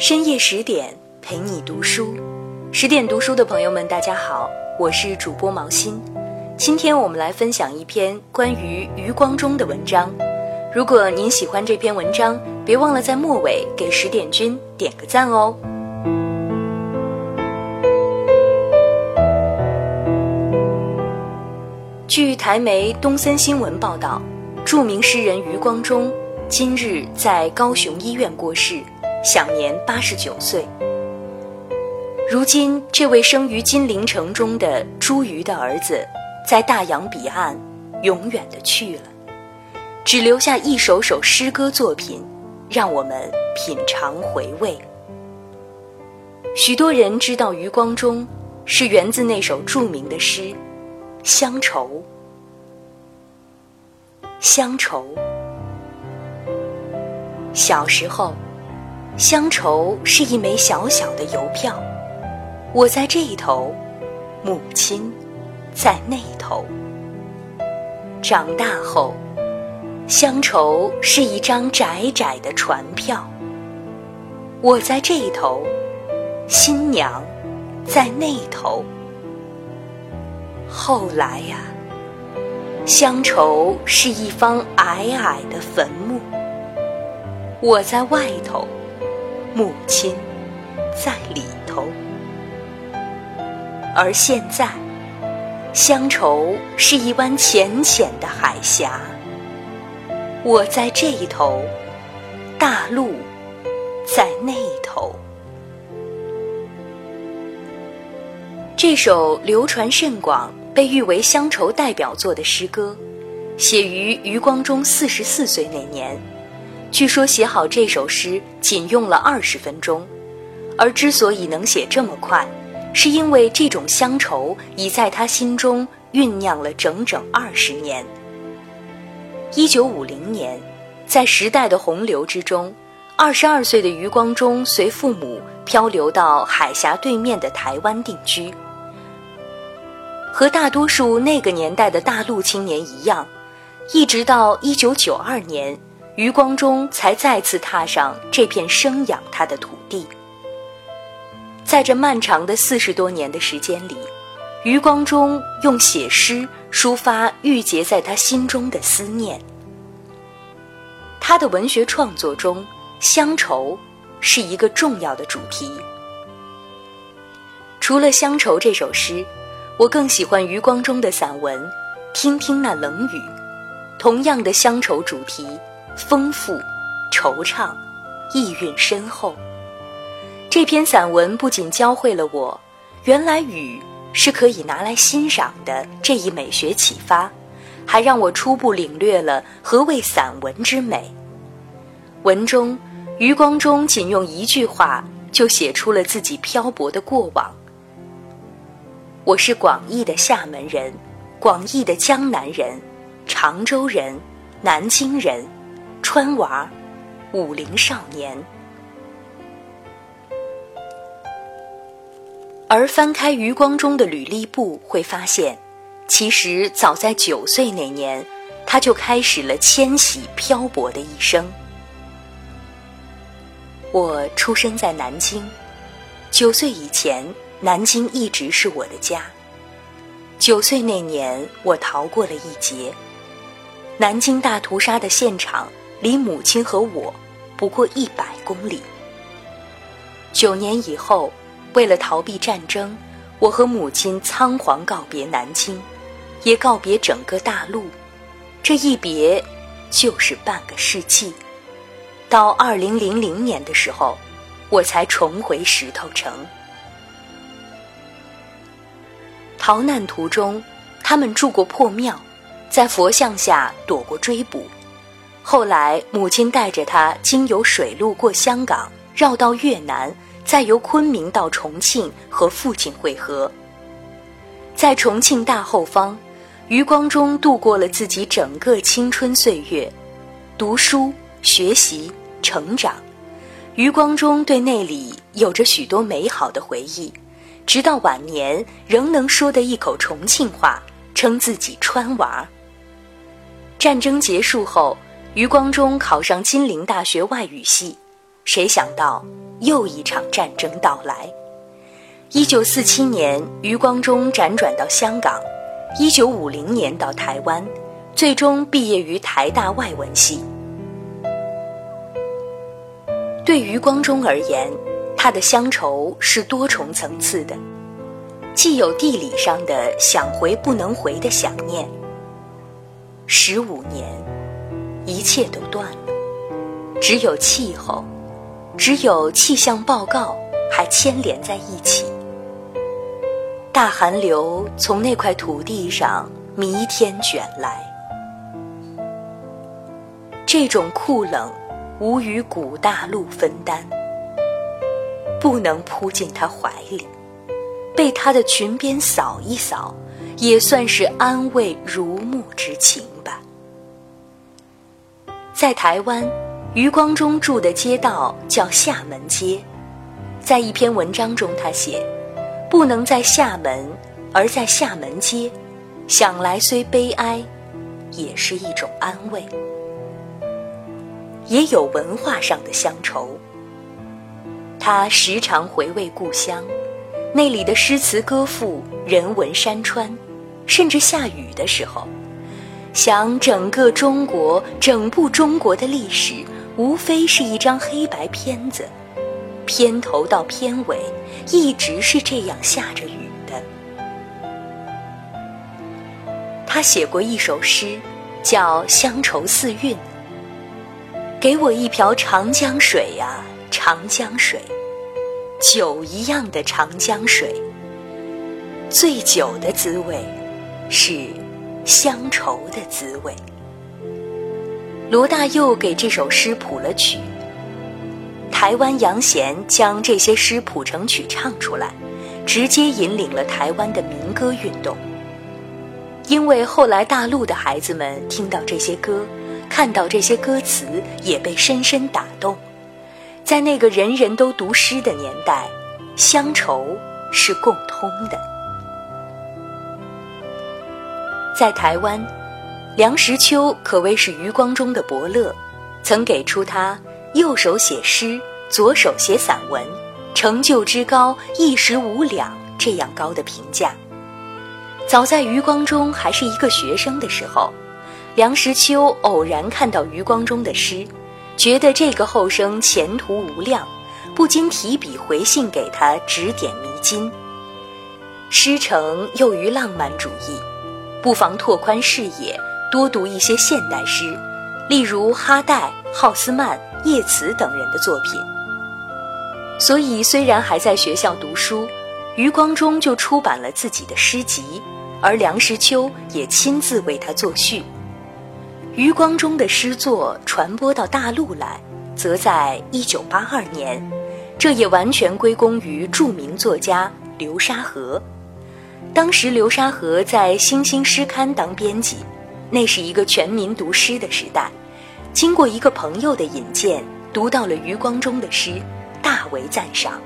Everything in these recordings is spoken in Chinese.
深夜十点陪你读书，十点读书的朋友们，大家好，我是主播毛心。今天我们来分享一篇关于余光中的文章。如果您喜欢这篇文章，别忘了在末尾给十点君点个赞哦。据台媒东森新闻报道，著名诗人余光中今日在高雄医院过世。享年八十九岁。如今，这位生于金陵城中的茱萸的儿子，在大洋彼岸永远的去了，只留下一首首诗歌作品，让我们品尝回味。许多人知道余光中，是源自那首著名的诗《乡愁》。乡愁，小时候。乡愁是一枚小小的邮票，我在这一头，母亲在那头。长大后，乡愁是一张窄窄的船票，我在这一头，新娘在那头。后来呀，乡愁是一方矮矮的坟墓，我在外头。母亲在里头，而现在，乡愁是一湾浅浅的海峡。我在这一头，大陆在那头。这首流传甚广、被誉为乡愁代表作的诗歌，写于余光中四十四岁那年。据说写好这首诗仅用了二十分钟，而之所以能写这么快，是因为这种乡愁已在他心中酝酿了整整二十年。一九五零年，在时代的洪流之中，二十二岁的余光中随父母漂流到海峡对面的台湾定居。和大多数那个年代的大陆青年一样，一直到一九九二年。余光中才再次踏上这片生养他的土地。在这漫长的四十多年的时间里，余光中用写诗抒发郁结在他心中的思念。他的文学创作中，乡愁是一个重要的主题。除了《乡愁》这首诗，我更喜欢余光中的散文《听听那冷雨》，同样的乡愁主题。丰富、惆怅、意蕴深厚。这篇散文不仅教会了我，原来雨是可以拿来欣赏的这一美学启发，还让我初步领略了何谓散文之美。文中，余光中仅用一句话就写出了自己漂泊的过往。我是广义的厦门人，广义的江南人，常州人，南京人。川娃，武林少年。而翻开余光中的履历簿，会发现，其实早在九岁那年，他就开始了迁徙漂泊的一生。我出生在南京，九岁以前，南京一直是我的家。九岁那年，我逃过了一劫，南京大屠杀的现场。离母亲和我不过一百公里。九年以后，为了逃避战争，我和母亲仓皇告别南京，也告别整个大陆。这一别，就是半个世纪。到二零零零年的时候，我才重回石头城。逃难途中，他们住过破庙，在佛像下躲过追捕。后来，母亲带着他经由水路过香港，绕到越南，再由昆明到重庆和父亲会合。在重庆大后方，余光中度过了自己整个青春岁月，读书、学习、成长。余光中对那里有着许多美好的回忆，直到晚年仍能说的一口重庆话，称自己川娃。战争结束后。余光中考上金陵大学外语系，谁想到又一场战争到来。一九四七年，余光中辗转到香港；一九五零年到台湾，最终毕业于台大外文系。对余光中而言，他的乡愁是多重层次的，既有地理上的想回不能回的想念。十五年，一切都断了，只有气候，只有气象报告还牵连在一起。大寒流从那块土地上弥天卷来，这种酷冷。无与古大陆分担，不能扑进他怀里，被他的裙边扫一扫，也算是安慰如沐之情。在台湾，余光中住的街道叫厦门街，在一篇文章中，他写：“不能在厦门，而在厦门街，想来虽悲哀，也是一种安慰。”也有文化上的乡愁。他时常回味故乡，那里的诗词歌赋、人文山川，甚至下雨的时候，想整个中国、整部中国的历史，无非是一张黑白片子，片头到片尾，一直是这样下着雨的。他写过一首诗，叫《乡愁四韵》。给我一瓢长江水呀，长江水，酒一样的长江水。醉酒的滋味，是乡愁的滋味。罗大佑给这首诗谱了曲，台湾杨贤将这些诗谱成曲唱出来，直接引领了台湾的民歌运动。因为后来大陆的孩子们听到这些歌。看到这些歌词，也被深深打动。在那个人人都读诗的年代，乡愁是共通的。在台湾，梁实秋可谓是余光中的伯乐，曾给出他右手写诗，左手写散文，成就之高，一时无两这样高的评价。早在余光中还是一个学生的时候。梁实秋偶然看到余光中的诗，觉得这个后生前途无量，不禁提笔回信给他指点迷津。师承又于浪漫主义，不妨拓宽视野，多读一些现代诗，例如哈代、浩斯曼、叶慈等人的作品。所以，虽然还在学校读书，余光中就出版了自己的诗集，而梁实秋也亲自为他作序。余光中的诗作传播到大陆来，则在一九八二年，这也完全归功于著名作家流沙河。当时流沙河在《星星诗刊》当编辑，那是一个全民读诗的时代。经过一个朋友的引荐，读到了余光中的诗，大为赞赏。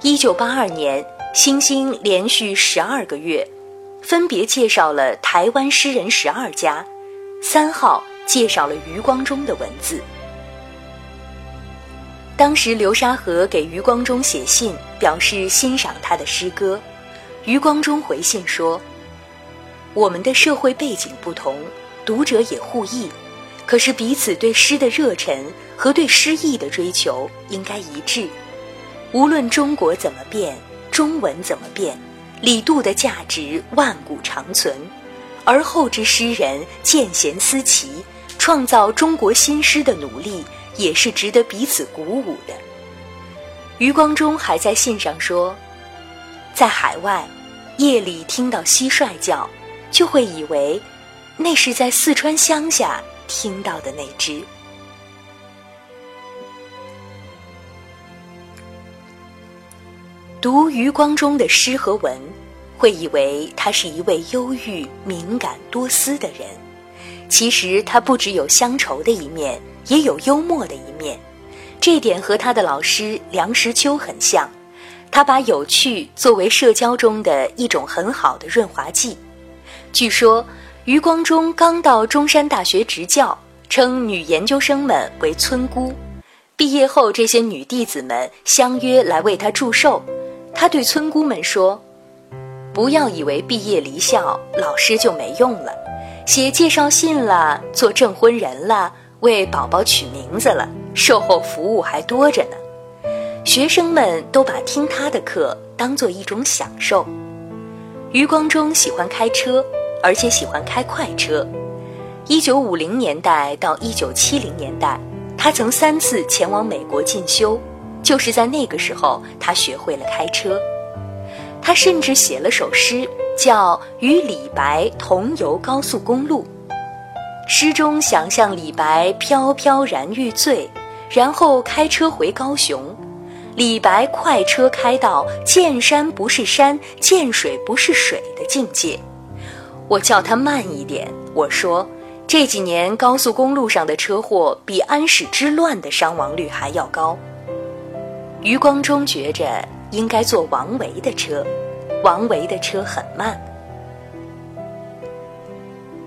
一九八二年，《星星》连续十二个月，分别介绍了台湾诗人十二家。三号介绍了余光中的文字。当时流沙河给余光中写信，表示欣赏他的诗歌。余光中回信说：“我们的社会背景不同，读者也互异，可是彼此对诗的热忱和对诗意的追求应该一致。无论中国怎么变，中文怎么变，李杜的价值万古长存。”而后之诗人见贤思齐，创造中国新诗的努力，也是值得彼此鼓舞的。余光中还在信上说，在海外，夜里听到蟋蟀叫，就会以为那是在四川乡下听到的那只。读余光中的诗和文。会以为他是一位忧郁、敏感、多思的人，其实他不只有乡愁的一面，也有幽默的一面。这点和他的老师梁实秋很像，他把有趣作为社交中的一种很好的润滑剂。据说余光中刚到中山大学执教，称女研究生们为村姑，毕业后，这些女弟子们相约来为他祝寿。他对村姑们说：“不要以为毕业离校，老师就没用了。写介绍信了，做证婚人了，为宝宝取名字了，售后服务还多着呢。”学生们都把听他的课当做一种享受。余光中喜欢开车，而且喜欢开快车。一九五零年代到一九七零年代。他曾三次前往美国进修，就是在那个时候，他学会了开车。他甚至写了首诗，叫《与李白同游高速公路》。诗中想象李白飘飘然欲醉，然后开车回高雄。李白快车开到见山不是山，见水不是水的境界。我叫他慢一点，我说。这几年高速公路上的车祸比安史之乱的伤亡率还要高。余光中觉着应该坐王维的车，王维的车很慢。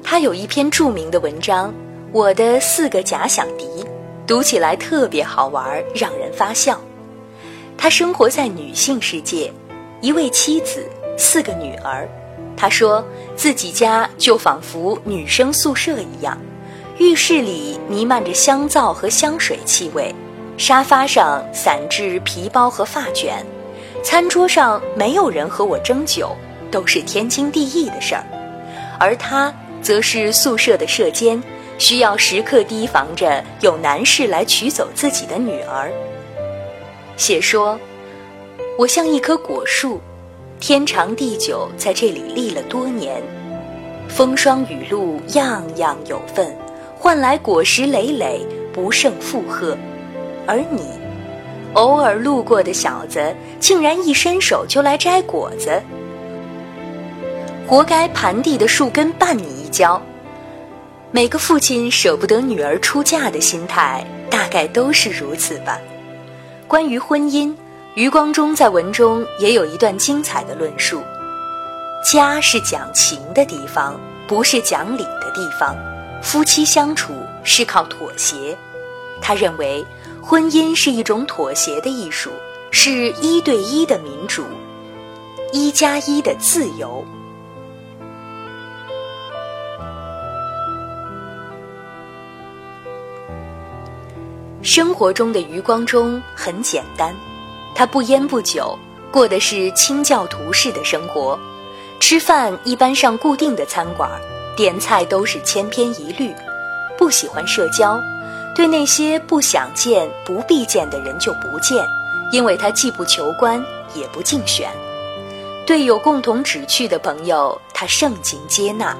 他有一篇著名的文章《我的四个假想敌》，读起来特别好玩，让人发笑。他生活在女性世界，一位妻子，四个女儿。他说自己家就仿佛女生宿舍一样，浴室里弥漫着香皂和香水气味，沙发上散置皮包和发卷，餐桌上没有人和我争酒，都是天经地义的事儿。而他则是宿舍的舍监，需要时刻提防着有男士来取走自己的女儿。写说，我像一棵果树。天长地久，在这里立了多年，风霜雨露样样有份，换来果实累累，不胜负荷。而你，偶尔路过的小子，竟然一伸手就来摘果子，活该盘地的树根绊你一跤。每个父亲舍不得女儿出嫁的心态，大概都是如此吧。关于婚姻。余光中在文中也有一段精彩的论述：家是讲情的地方，不是讲理的地方。夫妻相处是靠妥协。他认为，婚姻是一种妥协的艺术，是一对一的民主，一加一的自由。生活中的余光中很简单。他不烟不酒，过的是清教徒式的生活，吃饭一般上固定的餐馆，点菜都是千篇一律，不喜欢社交，对那些不想见、不必见的人就不见，因为他既不求官，也不竞选。对有共同志趣的朋友，他盛情接纳。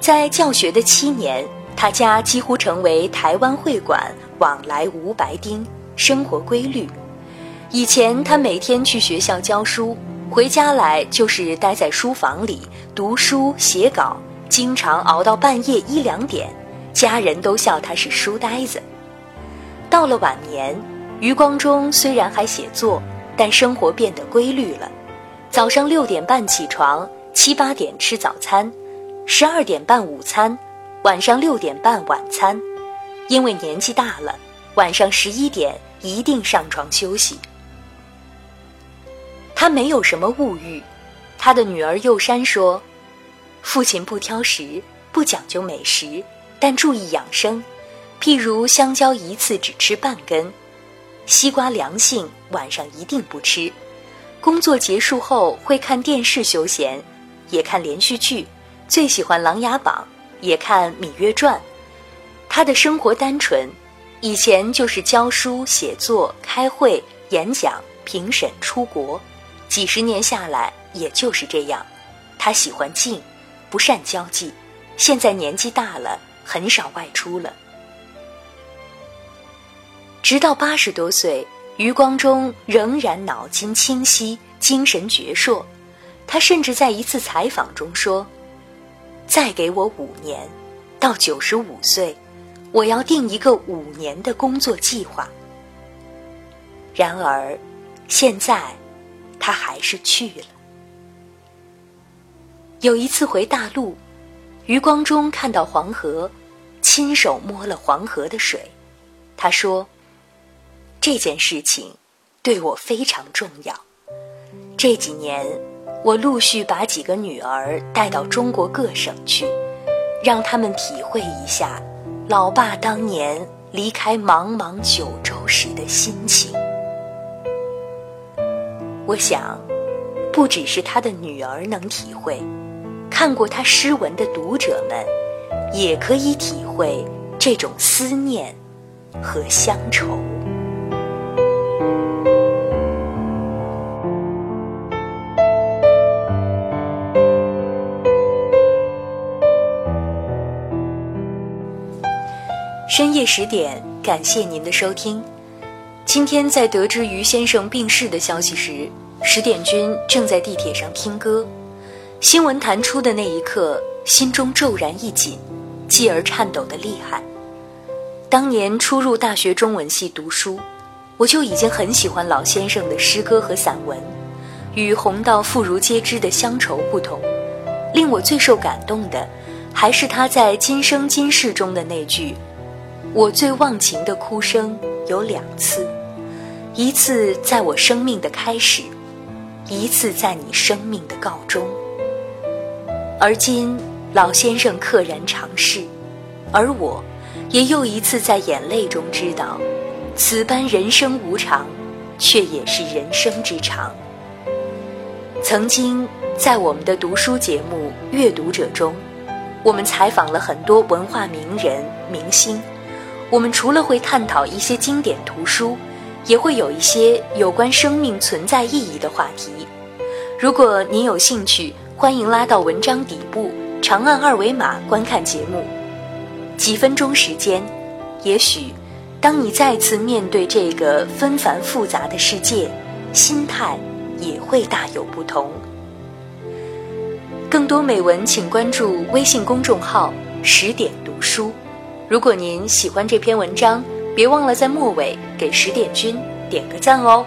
在教学的七年，他家几乎成为台湾会馆往来无白丁，生活规律。以前他每天去学校教书，回家来就是待在书房里读书写稿，经常熬到半夜一两点，家人都笑他是书呆子。到了晚年，余光中虽然还写作，但生活变得规律了：早上六点半起床，七八点吃早餐，十二点半午餐，晚上六点半晚餐。因为年纪大了，晚上十一点一定上床休息。他没有什么物欲，他的女儿幼山说：“父亲不挑食，不讲究美食，但注意养生。譬如香蕉一次只吃半根，西瓜凉性，晚上一定不吃。工作结束后会看电视休闲，也看连续剧，最喜欢《琅琊榜》，也看《芈月传》。他的生活单纯，以前就是教书、写作、开会、演讲、评审、出国。”几十年下来，也就是这样。他喜欢静，不善交际。现在年纪大了，很少外出了。直到八十多岁，余光中仍然脑筋清晰，精神矍铄。他甚至在一次采访中说：“再给我五年，到九十五岁，我要定一个五年的工作计划。”然而，现在。他还是去了。有一次回大陆，余光中看到黄河，亲手摸了黄河的水。他说：“这件事情对我非常重要。这几年，我陆续把几个女儿带到中国各省去，让他们体会一下老爸当年离开茫茫九州时的心情。我想，不只是他的女儿能体会，看过他诗文的读者们，也可以体会这种思念和乡愁。深夜十点，感谢您的收听。今天在得知于先生病逝的消息时，十点君正在地铁上听歌。新闻弹出的那一刻，心中骤然一紧，继而颤抖的厉害。当年初入大学中文系读书，我就已经很喜欢老先生的诗歌和散文。与红到妇孺皆知的乡愁不同，令我最受感动的，还是他在《今生今世》中的那句：“我最忘情的哭声有两次。”一次在我生命的开始，一次在你生命的告终。而今老先生溘然长逝，而我，也又一次在眼泪中知道，此般人生无常，却也是人生之常。曾经在我们的读书节目《阅读者》中，我们采访了很多文化名人、明星，我们除了会探讨一些经典图书。也会有一些有关生命存在意义的话题。如果您有兴趣，欢迎拉到文章底部，长按二维码观看节目。几分钟时间，也许当你再次面对这个纷繁复杂的世界，心态也会大有不同。更多美文，请关注微信公众号“十点读书”。如果您喜欢这篇文章，别忘了在末尾给十点君点个赞哦。